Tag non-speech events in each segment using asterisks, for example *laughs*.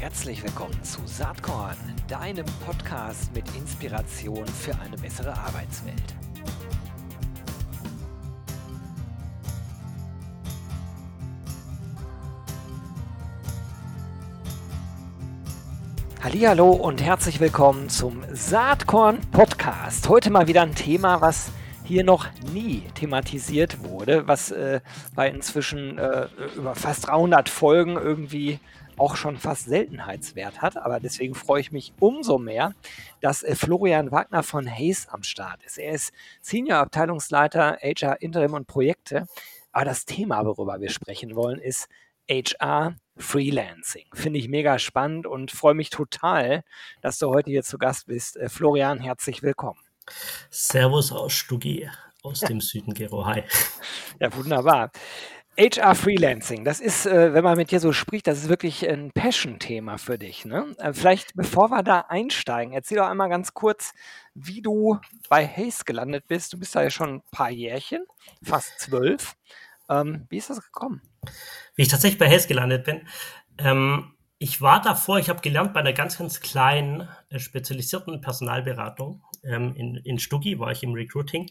Herzlich willkommen zu Saatkorn, deinem Podcast mit Inspiration für eine bessere Arbeitswelt. Hallo und herzlich willkommen zum Saatkorn Podcast. Heute mal wieder ein Thema, was hier noch nie thematisiert wurde, was äh, bei inzwischen äh, über fast 300 Folgen irgendwie auch schon fast Seltenheitswert hat. Aber deswegen freue ich mich umso mehr, dass äh, Florian Wagner von Hayes am Start ist. Er ist Senior Abteilungsleiter HR Interim und Projekte. Aber das Thema, worüber wir sprechen wollen, ist HR Freelancing. Finde ich mega spannend und freue mich total, dass du heute hier zu Gast bist. Äh, Florian, herzlich willkommen. Servus aus Stuggi, aus dem Süden, Gero. Hi. Ja, wunderbar. HR Freelancing, das ist, äh, wenn man mit dir so spricht, das ist wirklich ein Passion-Thema für dich. Ne? Äh, vielleicht, bevor wir da einsteigen, erzähl doch einmal ganz kurz, wie du bei Hayes gelandet bist. Du bist da ja schon ein paar Jährchen, fast zwölf. Ähm, wie ist das gekommen? Wie ich tatsächlich bei Hayes gelandet bin. Ähm, ich war davor, ich habe gelernt bei einer ganz, ganz kleinen, äh, spezialisierten Personalberatung ähm, in, in Stuggi, war ich im Recruiting.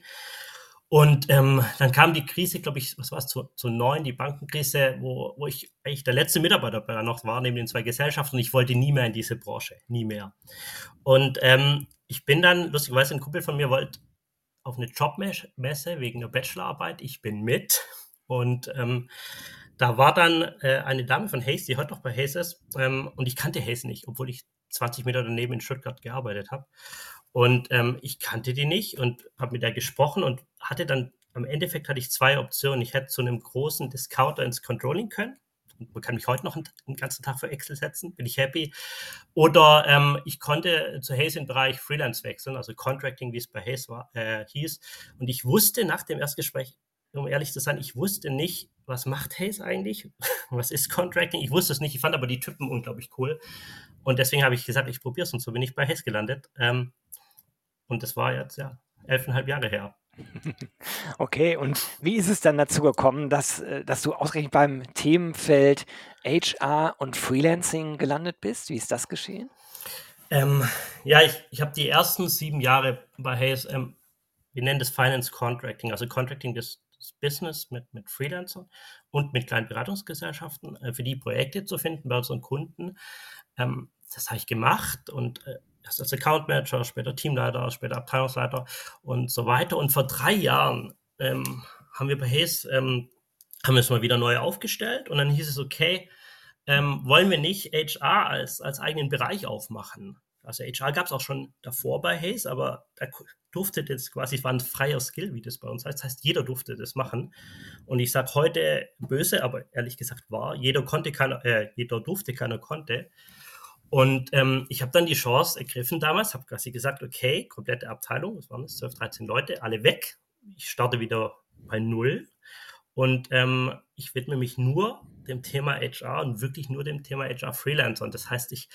Und ähm, dann kam die Krise, glaube ich, was war es, zu, zu neun, die Bankenkrise, wo, wo ich eigentlich der letzte Mitarbeiter bei noch war, neben den zwei Gesellschaften. Und ich wollte nie mehr in diese Branche, nie mehr. Und ähm, ich bin dann, lustigerweise, ein Kumpel von mir wollte auf eine Jobmesse wegen einer Bachelorarbeit. Ich bin mit. Und ähm, da war dann äh, eine Dame von Hayes, die heute noch bei Hayes ist, ähm, und ich kannte Hayes nicht, obwohl ich 20 Meter daneben in Stuttgart gearbeitet habe. Und ähm, ich kannte die nicht und habe mit der gesprochen und hatte dann, am Endeffekt hatte ich zwei Optionen. Ich hätte zu einem großen Discounter ins Controlling können. Man kann mich heute noch einen, ganzen Tag für Excel setzen, bin ich happy. Oder ähm, ich konnte zu Hayes im Bereich Freelance wechseln, also Contracting, wie es bei Hayes war, äh, hieß. Und ich wusste nach dem Erstgespräch, um ehrlich zu sein, ich wusste nicht, was macht Hayes eigentlich? *laughs* Was ist Contracting? Ich wusste es nicht. Ich fand aber die Typen unglaublich cool. Und deswegen habe ich gesagt, ich probiere es und so bin ich bei Hayes gelandet. Ähm, und das war jetzt ja elfeinhalb Jahre her. *laughs* Okay, und wie ist es dann dazu gekommen, dass, äh, dass du ausgerechnet beim Themenfeld HR und Freelancing gelandet bist? Wie ist das geschehen? Ähm, ja, ich, ich habe die ersten sieben Jahre bei Hayes, ähm, wir nennen das Finance Contracting, also Contracting des, des Business mit, mit Freelancern und mit kleinen Beratungsgesellschaften äh, für die Projekte zu finden bei unseren Kunden. Ähm, das habe ich gemacht und äh, erst als Account Manager, später Teamleiter, später Abteilungsleiter und so weiter. Und vor drei Jahren ähm, haben wir bei Hayes, ähm, haben wir es mal wieder neu aufgestellt und dann hieß es, okay, ähm, wollen wir nicht HR als, als eigenen Bereich aufmachen? Also HR gab es auch schon davor bei Hayes, aber da durfte das quasi, es war ein freier Skill, wie das bei uns heißt. Das heißt, jeder durfte das machen. Und ich sage heute böse, aber ehrlich gesagt war, jeder konnte, keiner, äh, jeder durfte, keiner konnte. Und ähm, ich habe dann die Chance ergriffen damals, habe quasi gesagt, okay, komplette Abteilung, das waren 12, 13 Leute, alle weg. Ich starte wieder bei Null. Und ähm, ich widme mich nur dem Thema HR und wirklich nur dem Thema HR Freelancer. Und das heißt, ich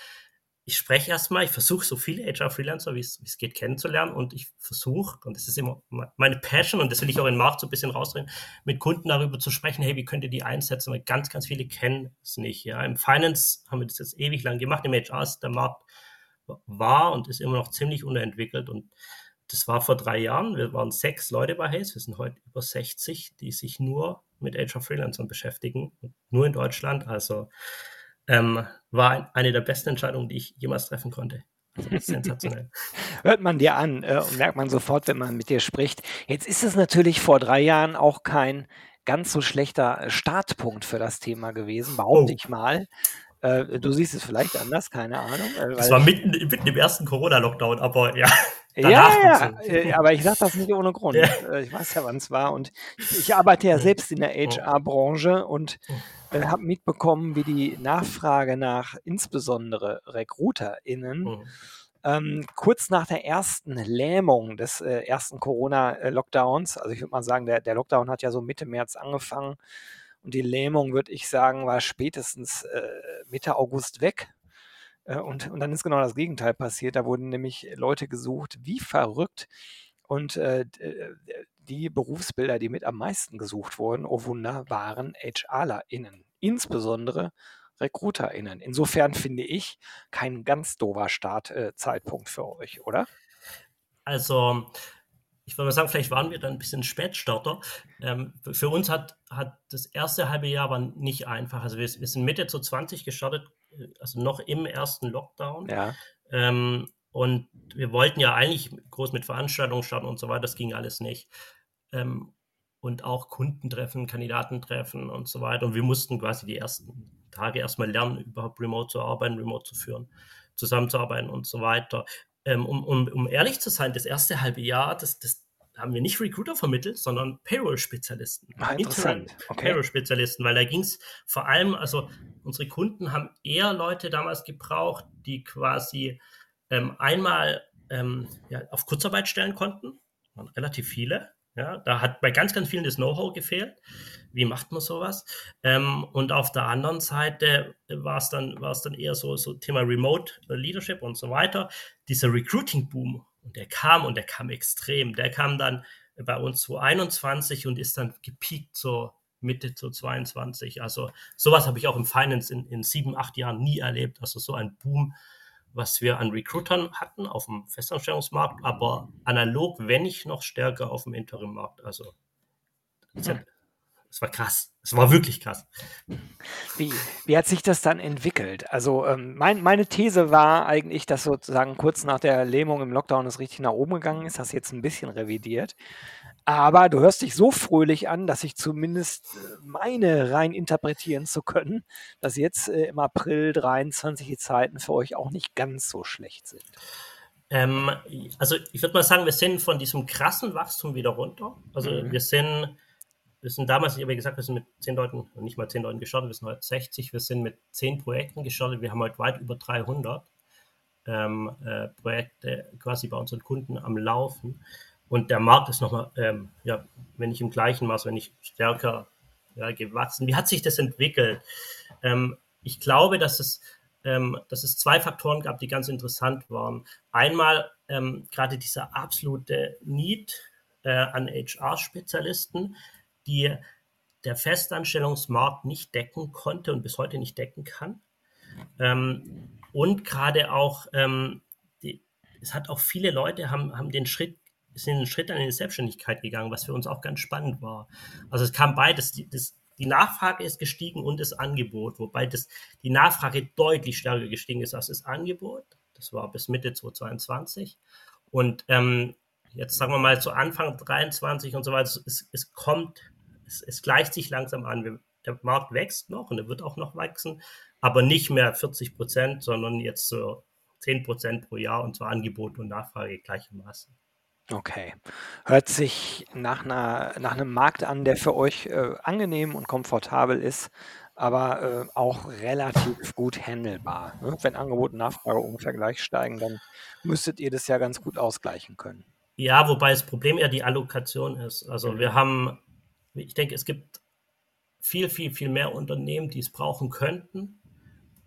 ich spreche erstmal, ich versuche so viele HR-Freelancer, wie es geht, kennenzulernen und ich versuche, und das ist immer meine Passion und das will ich auch in den Markt so ein bisschen rausdrehen, mit Kunden darüber zu sprechen, hey, wie könnt ihr die einsetzen, weil ganz, ganz viele kennen es nicht. Ja. Im Finance haben wir das jetzt ewig lang gemacht, im HR ist der Markt war und ist immer noch ziemlich unterentwickelt und das war vor drei Jahren, wir waren sechs Leute bei Hayes, wir sind heute über 60, die sich nur mit HR-Freelancern beschäftigen, nur in Deutschland, also ähm, war eine der besten Entscheidungen, die ich jemals treffen konnte. Also sensationell. *laughs* Hört man dir an äh, und merkt man sofort, wenn man mit dir spricht. Jetzt ist es natürlich vor drei Jahren auch kein ganz so schlechter Startpunkt für das Thema gewesen, behaupte oh. ich mal. Äh, du siehst es vielleicht anders, keine Ahnung. Äh, es war mitten, mitten im ersten Corona-Lockdown, aber ja. Ja, ja, äh, aber ich sage das nicht ohne Grund. *laughs* Ja. Äh, ich weiß ja, wann es war. Und ich arbeite ja selbst in der HR-Branche und äh, habe mitbekommen, wie die Nachfrage nach insbesondere RecruiterInnen mhm. ähm, kurz nach der ersten Lähmung des äh, ersten Corona-Lockdowns, also ich würde mal sagen, der, der Lockdown hat ja so Mitte März angefangen und die Lähmung, würde ich sagen, war spätestens äh, Mitte August weg. Äh, und, und dann ist genau das Gegenteil passiert. Da wurden nämlich Leute gesucht, wie verrückt. Und äh, äh die Berufsbilder, die mit am meisten gesucht wurden, oh Wunder, waren HRlerInnen. Insbesondere RecruiterInnen. Insofern finde ich kein ganz doofer Startzeitpunkt äh, für euch, oder? Also, ich würde mal sagen, vielleicht waren wir dann ein bisschen Spätstarter. Ähm, für uns hat, hat das erste halbe Jahr war nicht einfach. Also wir, wir sind Mitte zu 20 gestartet, also noch im ersten Lockdown. Ja. Ähm, und wir wollten ja eigentlich groß mit Veranstaltungen starten und so weiter. Das ging alles nicht. Ähm, und auch Kunden treffen, Kandidaten treffen und so weiter. Und wir mussten quasi die ersten Tage erstmal lernen, überhaupt remote zu arbeiten, remote zu führen, zusammenzuarbeiten und so weiter. Ähm, um, um, um ehrlich zu sein, das erste halbe Jahr, das, das haben wir nicht Recruiter vermittelt, sondern Payroll-Spezialisten. Ah, interessant. Okay. Payroll-Spezialisten, weil da ging es vor allem, also unsere Kunden haben eher Leute damals gebraucht, die quasi ähm, einmal ähm, ja, auf Kurzarbeit stellen konnten, waren relativ viele. Ja, da hat bei ganz, ganz vielen das Know-how gefehlt. Wie macht man sowas? Ähm, und auf der anderen Seite war es dann, dann eher so, so Thema Remote Leadership und so weiter. Dieser Recruiting-Boom, und der kam und der kam extrem. Der kam dann bei uns 2021 und ist dann gepiekt so Mitte zu 22. Also sowas habe ich auch im Finance in, in sieben, acht Jahren nie erlebt. Also so ein Boom was wir an Recruitern hatten auf dem Festanstellungsmarkt, aber analog, wenn nicht noch stärker auf dem Interim-Markt. Also es war krass. Es war wirklich krass. Wie, wie hat sich das dann entwickelt? Also ähm, mein, meine These war eigentlich, dass sozusagen kurz nach der Lähmung im Lockdown es richtig nach oben gegangen ist. Das jetzt ein bisschen revidiert. Aber du hörst dich so fröhlich an, dass ich zumindest äh, meine rein interpretieren zu können, dass jetzt äh, im April 23 die Zeiten für euch auch nicht ganz so schlecht sind. Ähm, also ich würde mal sagen, wir sind von diesem krassen Wachstum wieder runter. Also mhm. wir sind, wir sind damals, ich habe ja gesagt, wir sind mit zehn Leuten, nicht mal zehn Leuten gestartet, wir sind heute 60, wir sind mit zehn Projekten gestartet, wir haben heute weit über 300 ähm, äh, Projekte quasi bei unseren Kunden am Laufen. Und der Markt ist nochmal, ähm, ja, wenn nicht im gleichen Maß, wenn nicht stärker ja, gewachsen. Wie hat sich das entwickelt? Ähm, ich glaube, dass es, ähm, dass es zwei Faktoren gab, die ganz interessant waren. Einmal ähm, gerade dieser absolute Need äh, an HR-Spezialisten, die der Festanstellungsmarkt nicht decken konnte und bis heute nicht decken kann. Ähm, und gerade auch, ähm, die, es hat auch viele Leute haben, haben den Schritt sind einen Schritt in die Selbstständigkeit gegangen, was für uns auch ganz spannend war. Also es kam beides, die, das, die Nachfrage ist gestiegen und das Angebot, wobei das, die Nachfrage deutlich stärker gestiegen ist als das Angebot. Das war bis Mitte 2022. Und ähm, jetzt sagen wir mal zu Anfang 23 und so weiter, es, es kommt, es, es gleicht sich langsam an. Der Markt wächst noch und er wird auch noch wachsen, aber nicht mehr 40 Prozent, sondern jetzt so 10 Prozent pro Jahr und zwar Angebot und Nachfrage gleichermaßen. Okay. Hört sich nach 'ner nach 'nem Markt an, der für euch, äh, angenehm und komfortabel ist, aber, äh, auch relativ gut handelbar, ne? Wenn Angebot und Nachfrage ungefähr gleich steigen, dann müsstet ihr das ja ganz gut ausgleichen können. Ja, wobei das Problem eher die Allokation ist. Also, wir mhm. haben ich denke, es gibt viel, viel, viel mehr Unternehmen, die es brauchen könnten,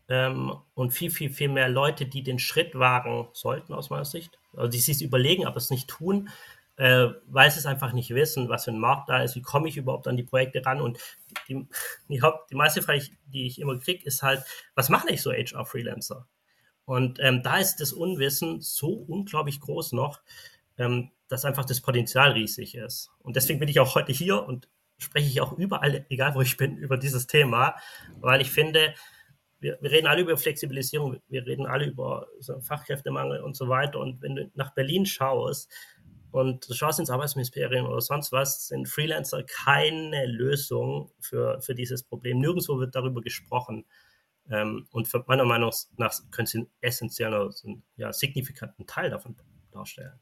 ähm, und viel, viel, viel mehr Leute, die den Schritt wagen sollten, aus meiner Sicht. Also die sich überlegen, aber es nicht tun, äh, weil sie es einfach nicht wissen, was für ein Markt da ist, wie komme ich überhaupt an die Projekte ran. Und die, die, *laughs* Haupt, die meiste Frage, die ich immer kriege, ist halt, was mache ich so HR-Freelancer? Und ähm, da ist das Unwissen so unglaublich groß noch, ähm, dass einfach das Potenzial riesig ist. Und deswegen bin ich auch heute hier und spreche ich auch überall, egal wo ich bin, über dieses Thema, weil ich finde, wir, wir, reden alle über Flexibilisierung, wir reden alle über so Fachkräftemangel und so weiter. Und wenn du nach Berlin schaust und du schaust ins Arbeitsministerium oder sonst was, sind Freelancer keine Lösung für, für dieses Problem. Nirgendwo wird darüber gesprochen. Ähm, und für meiner Meinung nach können sie einen essentiellen, ja, signifikanten Teil davon darstellen.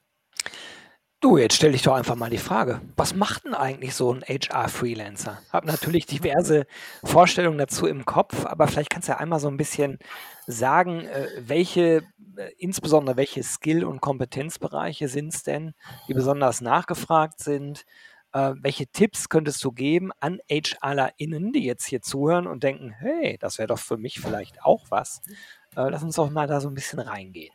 Du, jetzt stelle ich doch einfach mal die Frage, was macht denn eigentlich so ein HR-Freelancer? Habe natürlich diverse Vorstellungen dazu im Kopf, aber vielleicht kannst du ja einmal so ein bisschen sagen, äh, welche, äh, insbesondere welche Skill- und Kompetenzbereiche sind es denn, die besonders nachgefragt sind? Äh, welche Tipps könntest du geben an HRlerInnen, die jetzt hier zuhören und denken, hey, das wäre doch für mich vielleicht auch was? lass uns doch mal da so ein bisschen reingehen.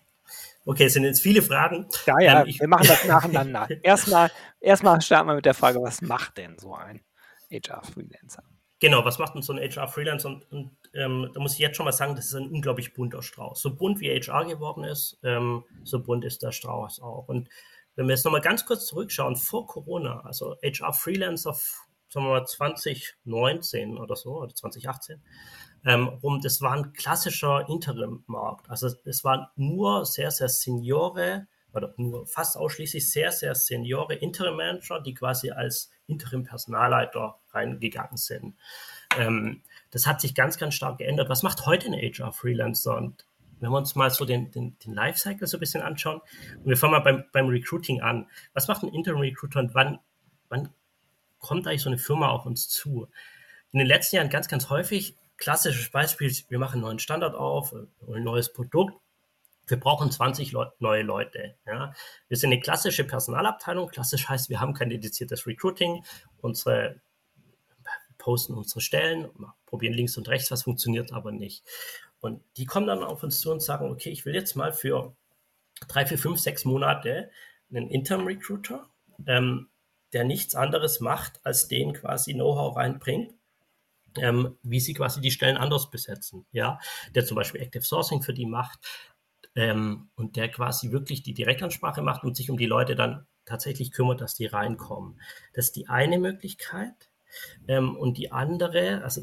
Okay, es sind jetzt viele Fragen. Ja, ja, ähm, wir machen das *laughs* nacheinander. erstmal, erstmal starten wir mit der Frage, was macht denn so ein HR-Freelancer? Genau, was macht denn so ein HR-Freelancer? Und, und ähm, da muss ich jetzt schon mal sagen, das ist ein unglaublich bunter Strauß. So bunt wie HR geworden ist, ähm, so bunt ist der Strauß auch. Und wenn wir jetzt nochmal ganz kurz zurückschauen, vor Corona, also HR-Freelancer, sagen wir mal 2019 oder so, oder 2018, ähm, das war ein klassischer Interim-Markt. Also es waren nur sehr, sehr Seniore, oder nur fast ausschließlich sehr, sehr Seniore Interim-Manager, die quasi als Interim-Personalleiter reingegangen sind. Ähm, das hat sich ganz, ganz stark geändert. Was macht heute ein HR-Freelancer? Und wenn wir uns mal so den, den, den Lifecycle so ein bisschen anschauen, und wir fangen mal beim, beim Recruiting an. Was macht ein Interim-Recruiter und wann, wann kommt eigentlich so eine Firma auf uns zu? In den letzten Jahren ganz, ganz häufig, klassisches Beispiel, wir machen einen neuen Standard auf, ein neues Produkt, wir brauchen 20 Le neue Leute. Ja. Wir sind eine klassische Personalabteilung. Klassisch heißt, wir haben kein dediziertes Recruiting. Unsere posten unsere Stellen, probieren links und rechts, was funktioniert aber nicht. Und die kommen dann auf uns zu und sagen, okay, ich will jetzt mal für drei, vier, fünf, sechs Monate einen Interim-Recruiter, ähm, der nichts anderes macht, als den quasi Know-how reinbringt, ähm, wie sie quasi die Stellen anders besetzen. Ja, der zum Beispiel Active Sourcing für die macht ähm, und der quasi wirklich die Direktansprache macht und sich um die Leute dann tatsächlich kümmert, dass die reinkommen. Das ist die eine Möglichkeit. Ähm, und die andere, also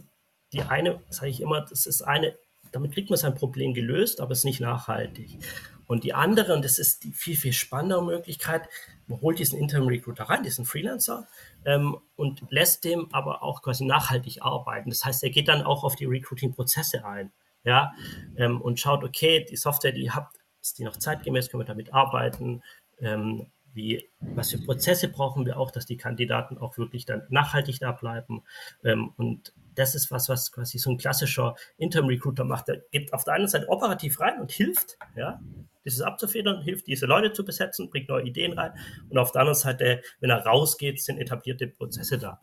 die eine, sage ich immer, das ist eine, damit kriegt man sein Problem gelöst, aber es ist nicht nachhaltig. Und die andere, und das ist die viel, viel spannendere Möglichkeit, man holt diesen Interim Recruiter rein, diesen Freelancer, ähm, und lässt dem aber auch quasi nachhaltig arbeiten. Das heißt, er geht dann auch auf die Recruiting-Prozesse ein, ja, ähm, und schaut, okay, die Software, die ihr habt, ist die noch zeitgemäß, können wir damit arbeiten, ähm, wie, was für Prozesse brauchen wir auch, dass die Kandidaten auch wirklich dann nachhaltig da bleiben. Ähm, und das ist was, was quasi so ein klassischer Interim-Recruiter macht. Der geht auf der einen Seite operativ rein und hilft, ja, dieses abzufedern, hilft, diese Leute zu besetzen, bringt neue Ideen rein. Und auf der anderen Seite, wenn er rausgeht, sind etablierte Prozesse da.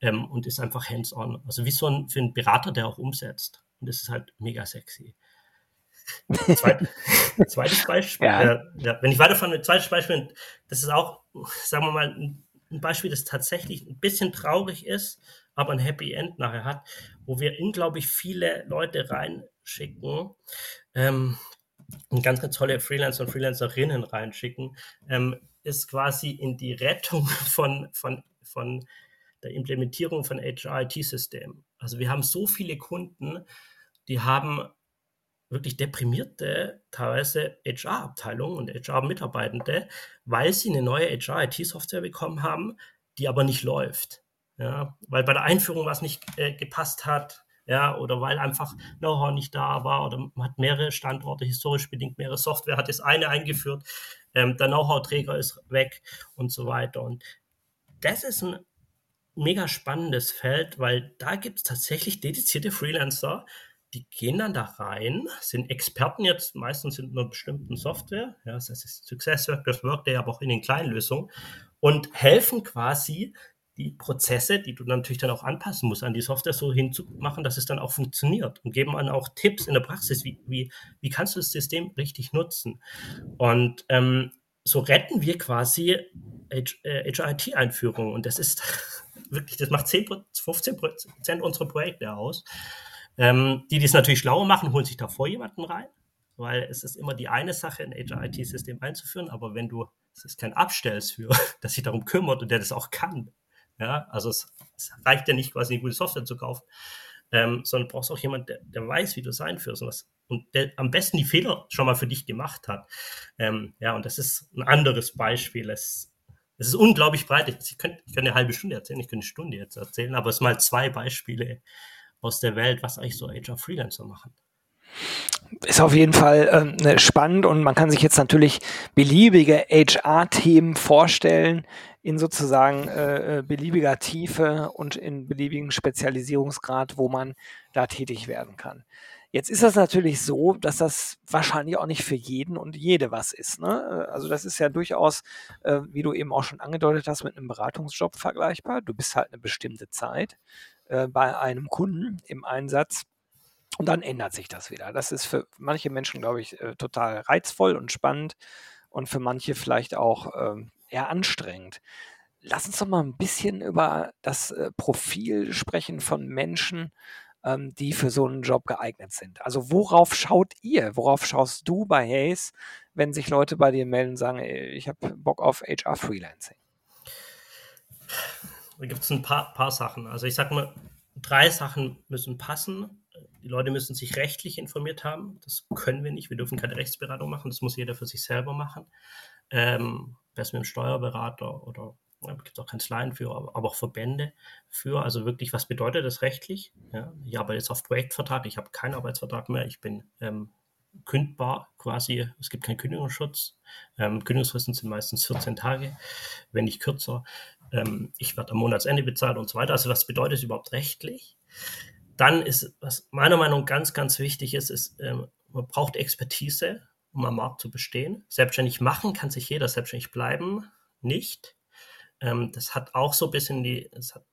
Ähm, und ist einfach hands-on. Also wie so ein, für einen Berater, der auch umsetzt. Und das ist halt mega sexy. *laughs* Zweit, zweites Beispiel, ja. Äh, ja, wenn ich weiterfahre, ein zweites Beispiel, das ist auch, sagen wir mal, ein, ein Beispiel, das tatsächlich ein bisschen traurig ist, aber ein Happy End nachher hat, wo wir unglaublich viele Leute reinschicken ähm, und ganz, ganz tolle Freelancer und Freelancerinnen reinschicken, ähm, ist quasi in die Rettung *laughs* von, von, von der Implementierung von HR-IT-Systemen. Also wir haben so viele Kunden, die haben wirklich deprimierte, teilweise HR-Abteilungen und HR-Mitarbeitende, weil sie eine neue HR-IT-Software bekommen haben, die aber nicht läuft. Ja, weil bei der Einführung was nicht äh, gepasst hat, ja, oder weil einfach Know-how nicht da war oder man hat mehrere Standorte, historisch bedingt mehrere Software, hat das eine eingeführt, ähm, der Know-how-Träger ist weg und so weiter. Und das ist ein mega spannendes Feld, weil da gibt es tatsächlich dedizierte Freelancer, die gehen dann da rein, sind Experten jetzt meistens in einer bestimmten Software, ja, das heißt SuccessFactors, Workday, aber auch in den kleinen Lösungen und helfen quasi die Prozesse, die du natürlich dann auch anpassen musst an die Software, so hinzumachen, dass es dann auch funktioniert und geben dann auch Tipps in der Praxis, wie, wie, wie kannst du das System richtig nutzen. Und ähm, so retten wir quasi HRIT-Einführungen und das ist *laughs* wirklich, das macht 10, 15 Prozent unserer Projekte aus. Ähm, die, die es natürlich schlauer machen, holen sich davor jemanden rein, weil es ist immer die eine Sache, ein HR-IT-System einzuführen, aber wenn du, es ist kein Abstells für, *laughs* das sich darum kümmert und der das auch kann, ja, also es, es reicht ja nicht quasi eine gute Software zu kaufen, ähm, sondern brauchst auch jemanden, der, der, weiß, wie du es einführst und, was, und der am besten die Fehler schon mal für dich gemacht hat. Ähm, ja, und das ist ein anderes Beispiel. Es, es ist unglaublich breit. Ich könnte, ich könnte eine halbe Stunde erzählen, ich könnte eine Stunde jetzt erzählen, aber es mal zwei Beispiele, aus der Welt, was eigentlich so HR-Freelancer machen. Ist auf jeden Fall ne, spannend und man kann sich jetzt natürlich beliebige HR-Themen vorstellen in sozusagen äh, äh, beliebiger Tiefe und in beliebigen Spezialisierungsgrad, wo man da tätig werden kann. Jetzt ist das natürlich so, dass das wahrscheinlich auch nicht für jeden und jede was ist. Ne? Also das ist ja durchaus, äh, wie du eben auch schon angedeutet hast, mit einem Beratungsjob vergleichbar. Du bist halt eine bestimmte Zeit äh, bei einem Kunden im Einsatz. Und dann ändert sich das wieder. Das ist für manche Menschen, glaube ich, äh, total reizvoll und spannend und für manche vielleicht auch äh, eher anstrengend. lass uns doch mal ein bisschen über das äh, Profil sprechen von Menschen, ähm, die für so einen Job geeignet sind. Also worauf schaut ihr? Worauf schaust du bei Hayes, wenn sich Leute bei dir melden und sagen, ich habe Bock auf HR Freelancing? Da gibt es ein paar, paar Sachen. Also ich sage mal, drei Sachen müssen passen. Die Leute müssen sich rechtlich informiert haben. Das können wir nicht. Wir dürfen keine Rechtsberatung machen. Das muss jeder für sich selber machen. Ähm, Besser mit einem Steuerberater oder ja, gibt es auch Kanzleien für, aber auch Verbände für. Also wirklich, was bedeutet das rechtlich? Ja, ich arbeite jetzt auf Projektvertrag, ich habe keinen Arbeitsvertrag mehr, ich bin ähm, kündbar quasi, es gibt keinen Kündigungsschutz. Ähm, Kündigungsfristen sind meistens 14 Tage, wenn nicht kürzer. Ähm, ich werde am Monatsende bezahlt und so weiter. Also was bedeutet es überhaupt rechtlich? Dann ist, was meiner Meinung nach ganz, ganz wichtig ist, ist, ähm, man braucht Expertise, um am Markt zu bestehen. Selbstständig machen kann sich jeder, selbstständig bleiben nicht. Ähm, das hat auch so ein bisschen die, das hat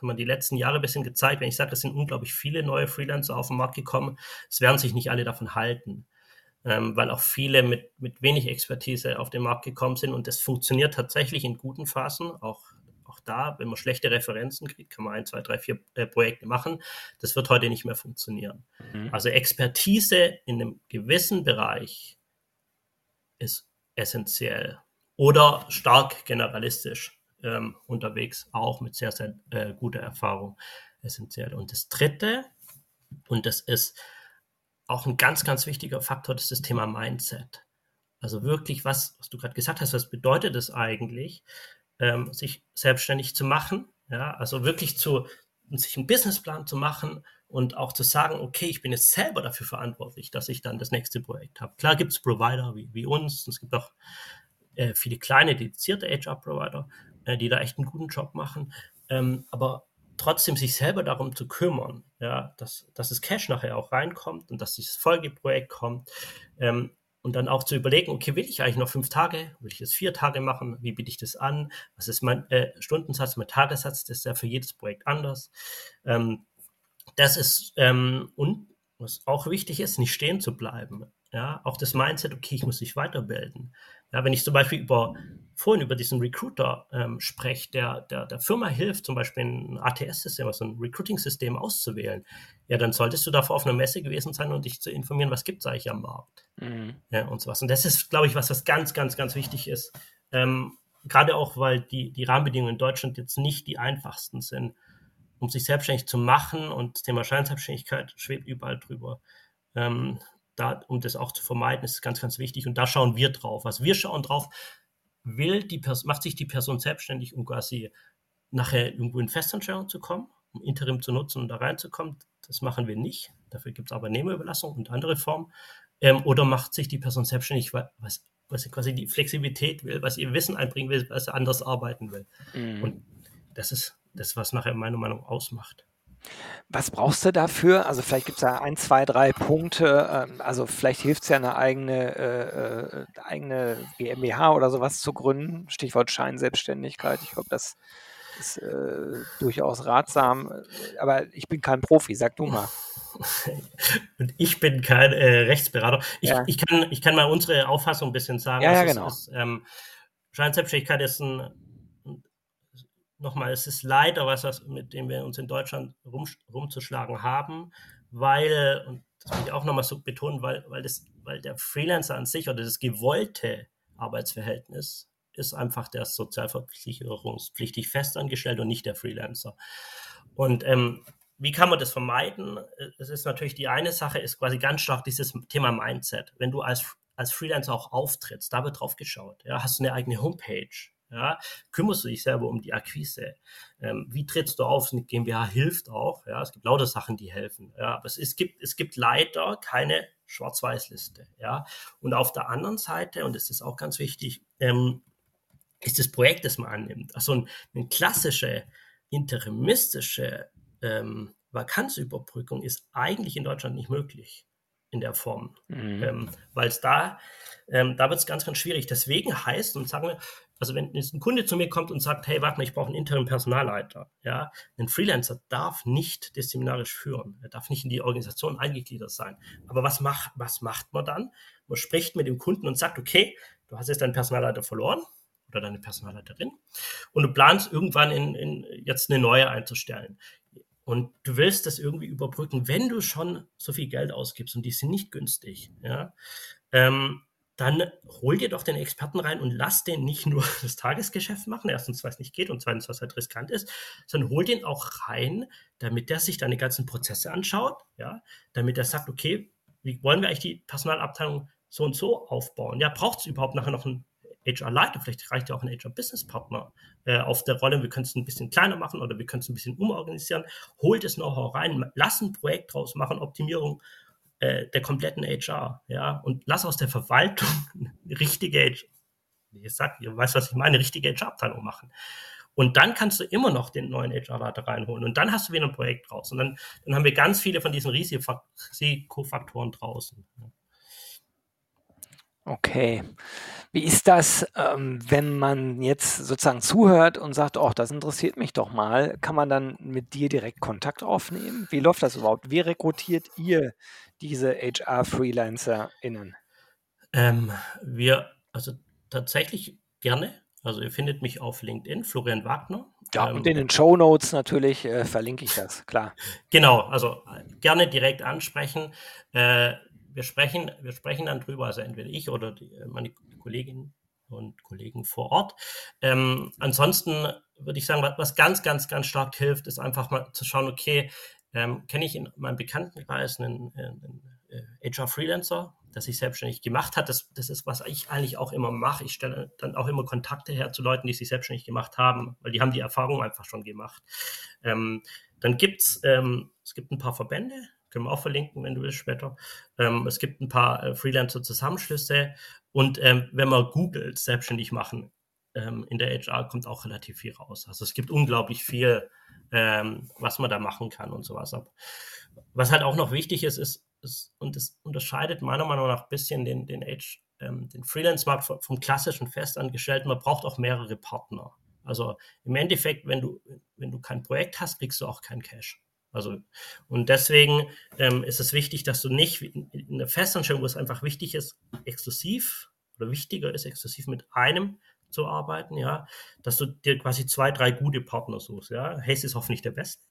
man die letzten Jahre ein bisschen gezeigt, wenn ich sage, es sind unglaublich viele neue Freelancer auf den Markt gekommen, es werden sich nicht alle davon halten, ähm, weil auch viele mit, mit wenig Expertise auf den Markt gekommen sind und das funktioniert tatsächlich in guten Phasen, auch, auch da, wenn man schlechte Referenzen kriegt, kann man ein, zwei, drei, vier äh, Projekte machen. Das wird heute nicht mehr funktionieren. Mhm. Also Expertise in einem gewissen Bereich ist essentiell oder stark generalistisch ähm, unterwegs, auch mit sehr, sehr äh, guter Erfahrung essentiell. Und das Dritte, und das ist auch ein ganz, ganz wichtiger Faktor, das ist das Thema Mindset. Also wirklich, was, was du gerade gesagt hast, was bedeutet es eigentlich, ähm, sich selbstständig zu machen? Ja, also wirklich zu, sich einen Businessplan zu machen und auch zu sagen, okay, ich bin jetzt selber dafür verantwortlich, dass ich dann das nächste Projekt habe. Klar gibt es Provider wie, wie uns, es gibt auch äh, viele kleine dedizierte HR-Provider, äh, die da echt einen guten Job machen. Ähm, aber trotzdem sich selber darum zu kümmern, ja, dass, dass das Cash nachher auch reinkommt und dass dieses Folgeprojekt kommt. Ähm, und dann auch zu überlegen, okay, will ich eigentlich noch fünf Tage? Will ich jetzt vier Tage machen? Wie biete ich das an? Was ist mein äh, Stundensatz, mein Tagessatz? Das ist ja für jedes Projekt anders. Ähm, das ist, ähm, und was auch wichtig ist, nicht stehen zu bleiben. Ja, auch das Mindset, okay, ich muss mich weiterbilden. Ja, wenn ich zum Beispiel über, vorhin über diesen Recruiter ähm, spreche, der, der der Firma hilft, zum Beispiel ein ATS-System, also ein Recruiting-System auszuwählen, ja, dann solltest du davor auf einer Messe gewesen sein und dich zu informieren, was gibt es eigentlich am Markt. Mhm. Ja, und sowas. Und das ist, glaube ich, was, was ganz, ganz, ganz wichtig ist. Ähm, Gerade auch, weil die, die Rahmenbedingungen in Deutschland jetzt nicht die einfachsten sind, um sich selbstständig zu machen und das Thema Scheinselbstständigkeit schwebt überall drüber. Ähm, da, um das auch zu vermeiden, ist ganz, ganz wichtig. Und da schauen wir drauf. Also wir schauen drauf, will die macht sich die Person selbstständig, um quasi nachher irgendwo in Festanstellung zu kommen, um Interim zu nutzen und da reinzukommen. Das machen wir nicht. Dafür gibt es Arbeitnehmerüberlassung und andere Formen. Ähm, oder macht sich die Person selbstständig, was, was sie quasi die Flexibilität will, was ihr Wissen einbringen will, was sie anders arbeiten will. Mhm. Und das ist das, was nachher meiner Meinung ausmacht. Was brauchst du dafür? Also vielleicht gibt es ja ein, zwei, drei Punkte. Ähm, also vielleicht hilft es ja eine eigene, äh, äh eigene GmbH oder sowas zu gründen. Stichwort Scheinselbstständigkeit. Ich glaube, das ist äh, durchaus ratsam. Aber ich bin kein Profi, sag du mal. *laughs* Und ich bin kein äh, Rechtsberater. Ich, ja. ich, kann, ich kann mal unsere Auffassung ein bisschen sagen. Ja, ja genau. Ist, ähm, Scheinselbstständigkeit ist ein nochmal, es ist leider was, mit dem wir uns in Deutschland rum, rumzuschlagen haben, weil, und das will ich auch nochmal so betonen, weil, weil, das, weil der Freelancer an sich oder das gewollte Arbeitsverhältnis ist einfach der sozialversicherungspflichtig festangestellt und nicht der Freelancer. Und ähm, wie kann man das vermeiden? Es ist natürlich die eine Sache, ist quasi ganz stark dieses Thema Mindset. Wenn du als, als Freelancer auch auftrittst, da wird drauf geschaut. Ja, hast du eine eigene Homepage? Ja, kümmerst du dich selber um die Akquise? Ähm, wie trittst du auf? Eine GmbH hilft auch. Ja, es gibt lauter Sachen, die helfen. Ja, aber es, es, gibt, es gibt leider keine Schwarz-Weiß-Liste. Ja, und auf der anderen Seite, und das ist auch ganz wichtig, ähm, ist das Projekt, das man annimmt. Also ein, eine klassische interimistische ähm, Vakanzüberbrückung ist eigentlich in Deutschland nicht möglich in der Form, mhm. ähm, weil es da, ähm, da wird es ganz, ganz schwierig. Deswegen heißt, und sagen wir, also wenn jetzt ein Kunde zu mir kommt und sagt, hey, warte mal, ich brauche einen internen Personalleiter, ja, ein Freelancer darf nicht disziplinarisch führen, er darf nicht in die Organisation eingegliedert sein. Aber was macht, was macht man dann? Man spricht mit dem Kunden und sagt, okay, du hast jetzt deinen Personalleiter verloren, oder deine Personalleiterin und du planst irgendwann in, in jetzt eine neue einzustellen. Und du willst das irgendwie überbrücken, wenn du schon so viel Geld ausgibst und die sind nicht günstig, ja, ähm, dann hol dir doch den Experten rein und lass den nicht nur *laughs* das Tagesgeschäft machen, erstens, weil es nicht geht und zweitens, was halt riskant ist, sondern hol den auch rein, damit der sich deine ganzen Prozesse anschaut, ja, damit er sagt, okay, wie wollen wir eigentlich die Personalabteilung so und so aufbauen? Ja, braucht es überhaupt nachher noch einen HR-Leiter, vielleicht reicht ja auch ein HR-Business-Partner äh, auf der Rolle. Wir können es ein bisschen kleiner machen oder wir können es ein bisschen umorganisieren. Holt das Know-how rein, lass ein Projekt draus machen, Optimierung äh, der kompletten HR, ja, und lass aus der Verwaltung eine *laughs* richtige HR, ich sag, ihr weißt, was ich meine, eine richtige HR-Abteilung machen. Und dann kannst du immer noch den neuen HR-Leiter reinholen. Und dann hast du wieder ein Projekt draus. Und dann, dann haben wir ganz viele von diesen Risikofaktoren draußen. Okay. Wie ist das, ähm, wenn man jetzt sozusagen zuhört und sagt, oh, das interessiert mich doch mal, kann man dann mit dir direkt Kontakt aufnehmen? Wie läuft das überhaupt? Wie rekrutiert ihr diese HR-FreelancerInnen? Ähm, wir, also tatsächlich gerne. Also ihr findet mich auf LinkedIn, Florian Wagner. Ja, ähm, und in den Show Notes natürlich äh, verlinke ich das, klar. *laughs* Genau, also gerne direkt ansprechen. Äh, wir sprechen, wir sprechen dann drüber, also entweder ich oder die, äh, meine Kolleginnen und Kollegen vor Ort. Ähm, ansonsten würde ich sagen, was, was, ganz, ganz, ganz stark hilft, ist einfach mal zu schauen, okay, ähm, kenne ich in meinem Bekanntenkreis einen, einen, einen HR-Freelancer, der sich selbstständig gemacht hat. Das, das ist, was ich eigentlich auch immer mache. Ich stelle dann auch immer Kontakte her zu Leuten, die sich selbstständig gemacht haben, weil die haben die Erfahrung einfach schon gemacht. Ähm, dann gibt's, ähm, es gibt ein paar Verbände, können wir auch verlinken, wenn du willst später. Ähm, es gibt ein paar äh, Freelancer-Zusammenschlüsse und ähm, wenn man googelt, selbstständig machen, ähm, in der HR kommt auch relativ viel raus. Also es gibt unglaublich viel, ähm, was man da machen kann und sowas. Was halt auch noch wichtig ist, ist, ist und das unterscheidet meiner Meinung nach ein bisschen den, den, ähm, den Freelance-Markt vom, vom klassischen Festangestellten. Man braucht auch mehrere Partner. Also im Endeffekt, wenn du, wenn du kein Projekt hast, kriegst du auch kein Cash. Also, und deswegen ähm, ist es wichtig, dass du nicht in der Festanstellung, wo es einfach wichtig ist, exklusiv oder wichtiger ist, exklusiv mit einem zu arbeiten, ja, dass du dir quasi zwei, drei gute Partner suchst, ja. Haze ist hoffentlich der Beste,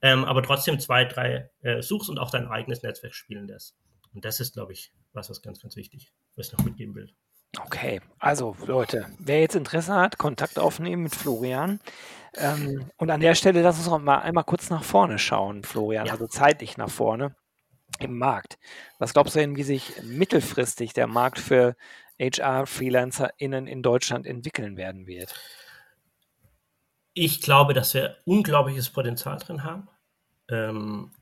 ähm, aber trotzdem zwei, drei äh, suchst und auch dein eigenes Netzwerk spielen lässt. Und das ist, glaube ich, was, was ganz, ganz wichtig, was ich noch mitgeben will. Okay, also Leute, wer jetzt Interesse hat, Kontakt aufnehmen mit Florian. Ähm, und an der Stelle lass uns noch mal einmal kurz nach vorne schauen, Florian, ja. also zeitlich nach vorne im Markt. Was glaubst du denn, wie sich mittelfristig der Markt für HR-FreelancerInnen in Deutschland entwickeln werden wird? Ich glaube, dass wir unglaubliches Potenzial drin haben. Ähm,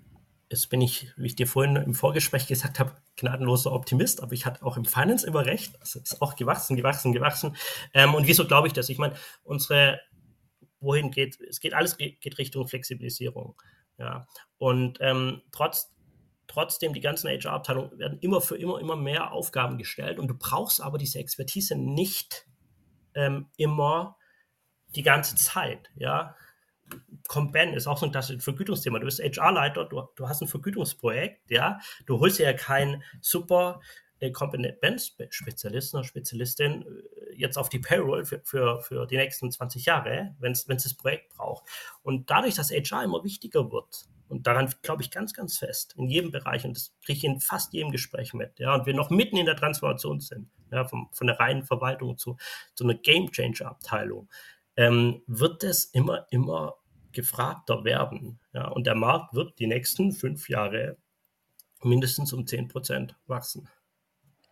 jetzt bin ich, wie ich dir vorhin im Vorgespräch gesagt habe, gnadenloser Optimist, aber ich hatte auch im Finance immer recht. Es ist auch gewachsen, gewachsen, gewachsen. Ähm, und wieso glaube ich das? Ich meine, unsere, wohin geht, es geht alles geht Richtung Flexibilisierung. Ja. Und ähm, trotz, trotzdem, die ganzen HR-Abteilungen werden immer für immer, immer mehr Aufgaben gestellt und du brauchst aber diese Expertise nicht ähm, immer die ganze Zeit. Ja. Comben ist auch so ein klassisches Vergütungsthema. Du bist HR-Leiter, du, du hast ein Vergütungsprojekt, ja. Du holst ja keinen super äh, Kompetenzspezialisten oder Spezialistin äh, jetzt auf die Payroll für, für, für die nächsten 20 Jahre, wenn es das Projekt braucht. Und dadurch, dass HR immer wichtiger wird, und daran glaube ich ganz, ganz fest, in jedem Bereich, und das kriege ich in fast jedem Gespräch mit, ja, und wir noch mitten in der Transformation sind, ja, vom, von der reinen Verwaltung zu, zu einer Game Changer Abteilung, ähm, wird es immer, immer gefragter werden. Ja, und der Markt wird die nächsten fünf Jahre mindestens um 10 Prozent wachsen.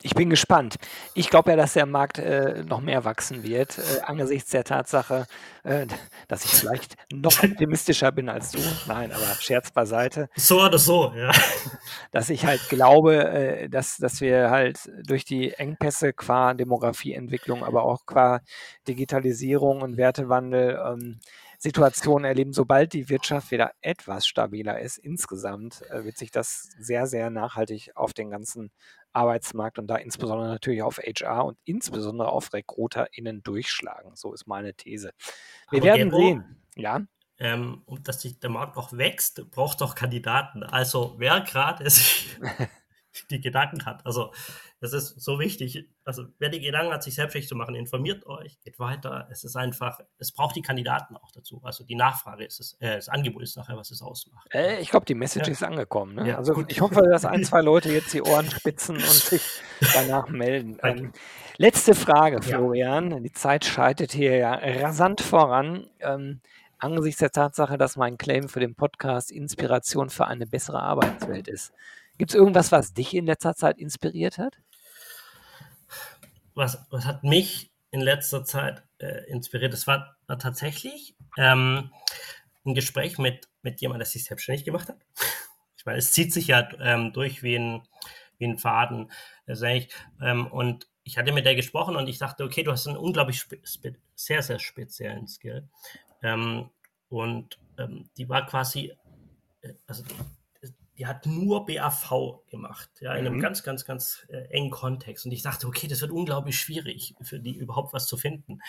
Ich bin gespannt. Ich glaube ja, dass der Markt äh, noch mehr wachsen wird, äh, angesichts der Tatsache, äh, dass ich vielleicht noch *laughs* optimistischer bin als du. Nein, aber Scherz beiseite. So oder so, ja. *laughs* Dass ich halt glaube, äh, dass, dass wir halt durch die Engpässe qua Demografieentwicklung, aber auch qua Digitalisierung und Wertewandel ähm, Situationen erleben. Sobald die Wirtschaft wieder etwas stabiler ist, insgesamt äh, wird sich das sehr, sehr nachhaltig auf den ganzen Arbeitsmarkt und da insbesondere natürlich auf HR und insbesondere auf RekruterInnen durchschlagen. So ist meine These. Wir Aber werden sehen. Ja. Ähm, und dass sich der Markt auch wächst, braucht doch Kandidaten. Also wer gerade sich *laughs* *laughs* die Gedanken hat. Also das ist so wichtig. Also wer die Gedanken hat, sich selbstständig zu machen, informiert euch, geht weiter. Es ist einfach, es braucht die Kandidaten auch dazu. Also die Nachfrage ist es, äh, das Angebot ist nachher, was es ausmacht. Äh, ich glaube, die Message ja. ist angekommen. Ne? Ja, also gut. ich hoffe, dass ein, zwei *laughs* Leute jetzt die Ohren spitzen und sich danach melden. Ähm, letzte Frage, Florian. Ja. Die Zeit schreitet hier ja rasant voran. Ähm, angesichts der Tatsache, dass mein Claim für den Podcast Inspiration für eine bessere Arbeitswelt ist. Gibt es irgendwas, was dich in letzter Zeit inspiriert hat? Was, was hat mich in letzter Zeit äh, inspiriert? Das war, war tatsächlich ähm, ein Gespräch mit, mit jemandem, der sich selbstständig gemacht hat. Ich meine, es zieht sich ja ähm, durch wie ein, wie ein Faden. Ähm, und ich hatte mit der gesprochen und ich dachte, okay, du hast einen unglaublich sehr, sehr speziellen Skill. Ähm, und ähm, die war quasi, äh, also die hat nur BAV gemacht, ja, in einem mhm. ganz, ganz, ganz äh, engen Kontext. Und ich dachte, okay, das wird unglaublich schwierig, für die überhaupt was zu finden.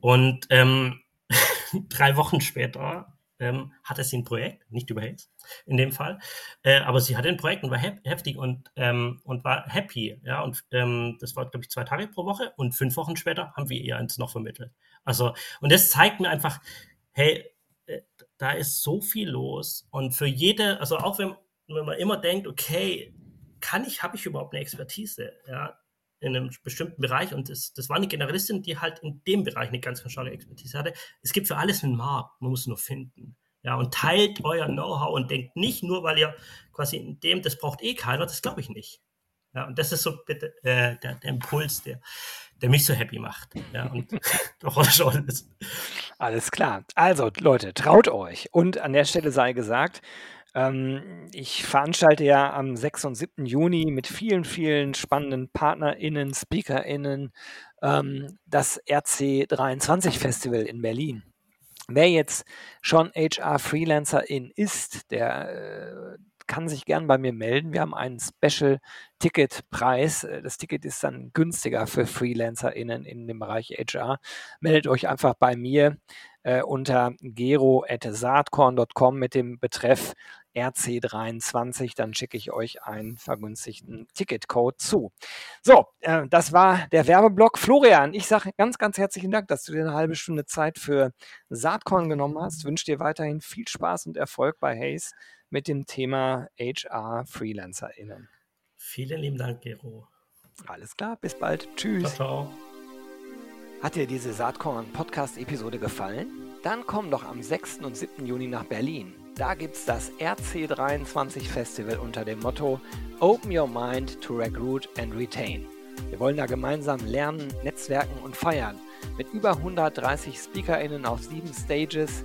Und ähm, *laughs* drei Wochen später ähm, hatte sie ein Projekt, nicht über Haze in dem Fall, äh, aber sie hatte ein Projekt und war hef heftig und, ähm, und war happy, ja, und ähm, das war, glaube ich, zwei Tage pro Woche und fünf Wochen später haben wir ihr eins noch vermittelt. Also, und das zeigt mir einfach, hey, da ist so viel los und für jede, also auch wenn, wenn man immer denkt, okay, kann ich, habe ich überhaupt eine Expertise, ja, in einem bestimmten Bereich und das, das war eine Generalistin, die halt in dem Bereich eine ganz, ganz starke Expertise hatte. Es gibt für alles einen Markt, man muss nur finden. Ja, und teilt euer Know-how und denkt nicht nur, weil ihr quasi in dem, das braucht eh keiner, das glaube ich nicht. Ja, und das ist so bitte äh, der, der Impuls, der, der mich so happy macht. Ja, und *laughs* schon ist. Alles klar. Also, Leute, traut euch. Und an der Stelle sei gesagt, ähm, ich veranstalte ja am 6. und 7. Juni mit vielen, vielen spannenden PartnerInnen, SpeakerInnen ähm, das RC23 Festival in Berlin. Wer jetzt schon HR-Freelancerin ist, der äh, kann sich gern bei mir melden. Wir haben einen Special-Ticket-Preis. Äh, das Ticket ist dann günstiger für FreelancerInnen in dem Bereich HR. Meldet euch einfach bei mir äh, unter gero.saatkorn.com mit dem Betreff RC23, dann schicke ich euch einen vergünstigten Ticketcode zu. So, äh, das war der Werbeblock. Florian, ich sage ganz, ganz herzlichen Dank, dass du dir eine halbe Stunde Zeit für Saatkorn genommen hast. Wünsche dir weiterhin viel Spaß und Erfolg bei Hayes mit dem Thema HR FreelancerInnen. Vielen lieben Dank, Gero. Alles klar, bis bald. Tschüss. Ciao, ciao. Hat dir diese Saatkorn-Podcast-Episode gefallen? Dann komm doch am 6. und 7. Juni nach Berlin. Da gibt's das RC23 Festival unter dem Motto Open Your Mind to Recruit and Retain. Wir wollen da gemeinsam lernen, netzwerken und feiern. Mit über 130 SpeakerInnen auf sieben Stages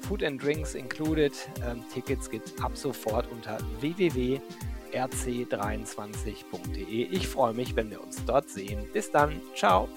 Food and Drinks included. Ähm, Tickets gibt ab sofort unter www.rc23.de. Ich freue mich, wenn wir uns dort sehen. Bis dann. Ciao.